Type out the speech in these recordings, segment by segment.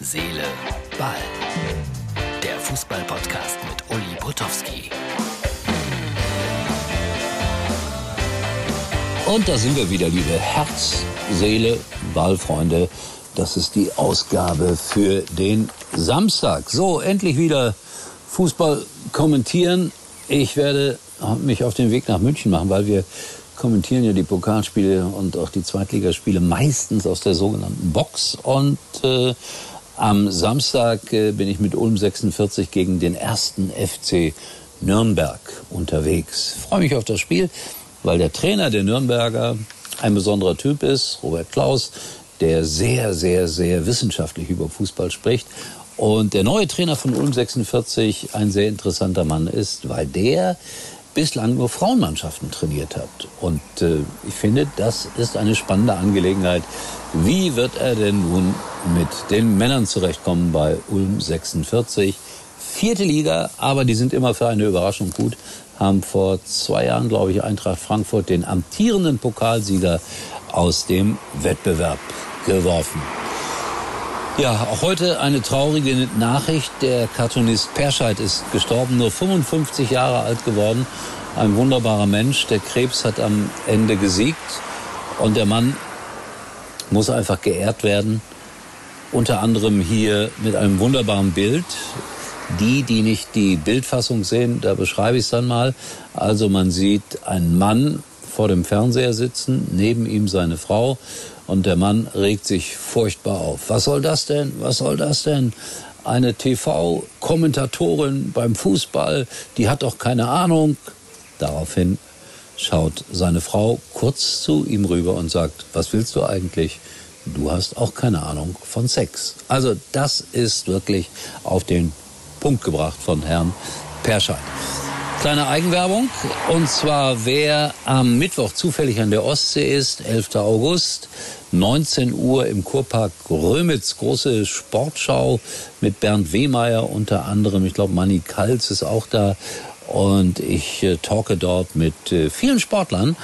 Seele, Ball. Der Fußball-Podcast mit Uli Potowski. Und da sind wir wieder, liebe Herz, Seele, Ballfreunde. Das ist die Ausgabe für den Samstag. So, endlich wieder Fußball kommentieren. Ich werde mich auf den Weg nach München machen, weil wir kommentieren ja die Pokalspiele und auch die Zweitligaspiele meistens aus der sogenannten Box. Und äh, am Samstag äh, bin ich mit Ulm 46 gegen den ersten FC Nürnberg unterwegs. Freue mich auf das Spiel, weil der Trainer der Nürnberger ein besonderer Typ ist, Robert Klaus, der sehr, sehr, sehr wissenschaftlich über Fußball spricht. Und der neue Trainer von Ulm 46 ein sehr interessanter Mann ist, weil der bislang nur Frauenmannschaften trainiert hat. Und äh, ich finde, das ist eine spannende Angelegenheit. Wie wird er denn nun mit den Männern zurechtkommen bei Ulm 46? Vierte Liga, aber die sind immer für eine Überraschung gut. Haben vor zwei Jahren, glaube ich, Eintracht Frankfurt den amtierenden Pokalsieger aus dem Wettbewerb geworfen. Ja, auch heute eine traurige Nachricht. Der Cartoonist Perscheid ist gestorben, nur 55 Jahre alt geworden. Ein wunderbarer Mensch. Der Krebs hat am Ende gesiegt. Und der Mann muss einfach geehrt werden. Unter anderem hier mit einem wunderbaren Bild. Die, die nicht die Bildfassung sehen, da beschreibe ich es dann mal. Also man sieht einen Mann vor dem Fernseher sitzen, neben ihm seine Frau und der Mann regt sich furchtbar auf. Was soll das denn? Was soll das denn? Eine TV-Kommentatorin beim Fußball, die hat doch keine Ahnung. Daraufhin schaut seine Frau kurz zu ihm rüber und sagt, was willst du eigentlich? Du hast auch keine Ahnung von Sex. Also das ist wirklich auf den Punkt gebracht von Herrn Perscheid. Kleine Eigenwerbung. Und zwar, wer am Mittwoch zufällig an der Ostsee ist, 11. August, 19 Uhr im Kurpark Grömitz, große Sportschau mit Bernd Wehmeier unter anderem. Ich glaube, Manny Kals ist auch da. Und ich äh, talke dort mit äh, vielen Sportlern.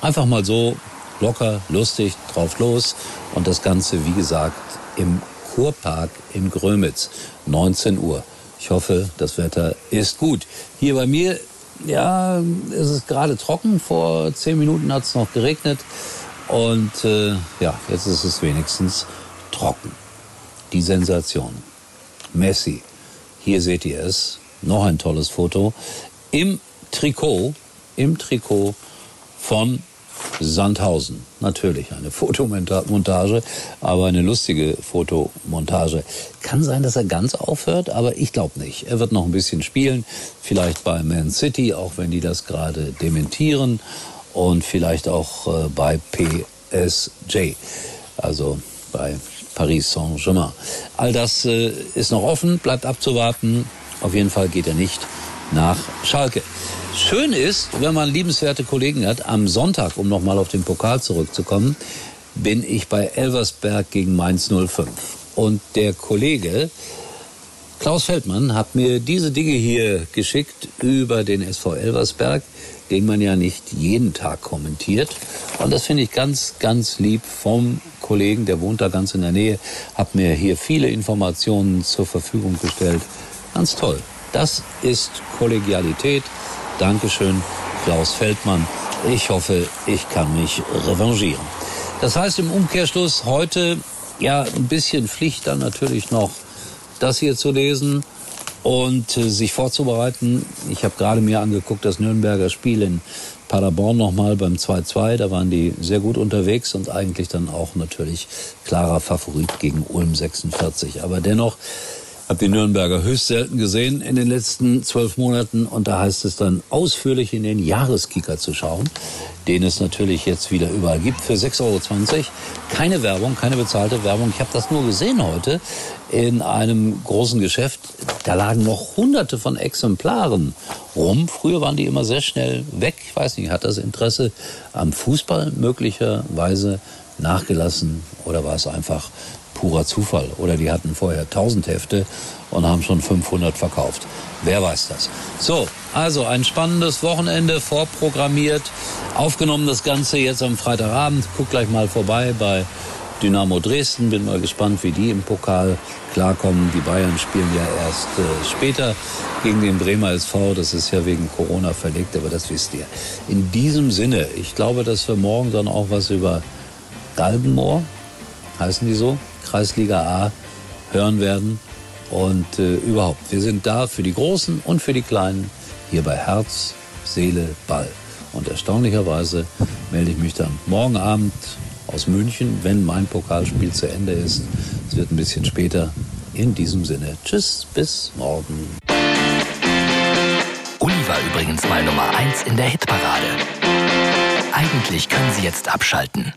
Einfach mal so locker, lustig, drauf los. Und das Ganze, wie gesagt, im Kurpark in Grömitz, 19 Uhr. Ich hoffe, das Wetter ist gut. Hier bei mir, ja, ist es gerade trocken. Vor zehn Minuten hat es noch geregnet. Und äh, ja, jetzt ist es wenigstens trocken. Die Sensation. Messi. Hier seht ihr es. Noch ein tolles Foto. Im Trikot, im Trikot von Sandhausen. Natürlich eine Fotomontage, aber eine lustige Fotomontage. Kann sein, dass er ganz aufhört, aber ich glaube nicht. Er wird noch ein bisschen spielen, vielleicht bei Man City, auch wenn die das gerade dementieren, und vielleicht auch äh, bei PSG, also bei Paris Saint-Germain. All das äh, ist noch offen, bleibt abzuwarten. Auf jeden Fall geht er nicht nach Schalke. Schön ist, wenn man liebenswerte Kollegen hat, am Sonntag, um nochmal auf den Pokal zurückzukommen, bin ich bei Elversberg gegen Mainz 05. Und der Kollege Klaus Feldmann hat mir diese Dinge hier geschickt über den SV Elversberg, den man ja nicht jeden Tag kommentiert. Und das finde ich ganz, ganz lieb vom Kollegen, der wohnt da ganz in der Nähe, hat mir hier viele Informationen zur Verfügung gestellt. Ganz toll. Das ist Kollegialität. Dankeschön, Klaus Feldmann. Ich hoffe, ich kann mich revanchieren. Das heißt im Umkehrschluss heute ja ein bisschen Pflicht dann natürlich noch das hier zu lesen und äh, sich vorzubereiten. Ich habe gerade mir angeguckt das Nürnberger Spiel in Paderborn nochmal beim 2-2. Da waren die sehr gut unterwegs und eigentlich dann auch natürlich klarer Favorit gegen Ulm 46. Aber dennoch habe die Nürnberger höchst selten gesehen in den letzten zwölf Monaten und da heißt es dann ausführlich in den Jahreskicker zu schauen, den es natürlich jetzt wieder überall gibt für 6,20 Euro. Keine Werbung, keine bezahlte Werbung. Ich habe das nur gesehen heute in einem großen Geschäft. Da lagen noch hunderte von Exemplaren rum. Früher waren die immer sehr schnell weg. Ich weiß nicht, hat das Interesse am Fußball möglicherweise nachgelassen oder war es einfach purer Zufall. Oder die hatten vorher 1000 Hefte und haben schon 500 verkauft. Wer weiß das. So, also ein spannendes Wochenende vorprogrammiert. Aufgenommen das Ganze jetzt am Freitagabend. Guck gleich mal vorbei bei Dynamo Dresden. Bin mal gespannt, wie die im Pokal klarkommen. Die Bayern spielen ja erst äh, später gegen den Bremer SV. Das ist ja wegen Corona verlegt, aber das wisst ihr. In diesem Sinne, ich glaube, dass wir morgen dann auch was über Galbenmoor, heißen die so, Kreisliga A, hören werden. Und äh, überhaupt, wir sind da für die Großen und für die Kleinen, hier bei Herz, Seele, Ball. Und erstaunlicherweise melde ich mich dann morgen Abend aus München, wenn mein Pokalspiel zu Ende ist. Es wird ein bisschen später. In diesem Sinne, tschüss, bis morgen. Uli war übrigens mal Nummer 1 in der Hitparade. Eigentlich können Sie jetzt abschalten.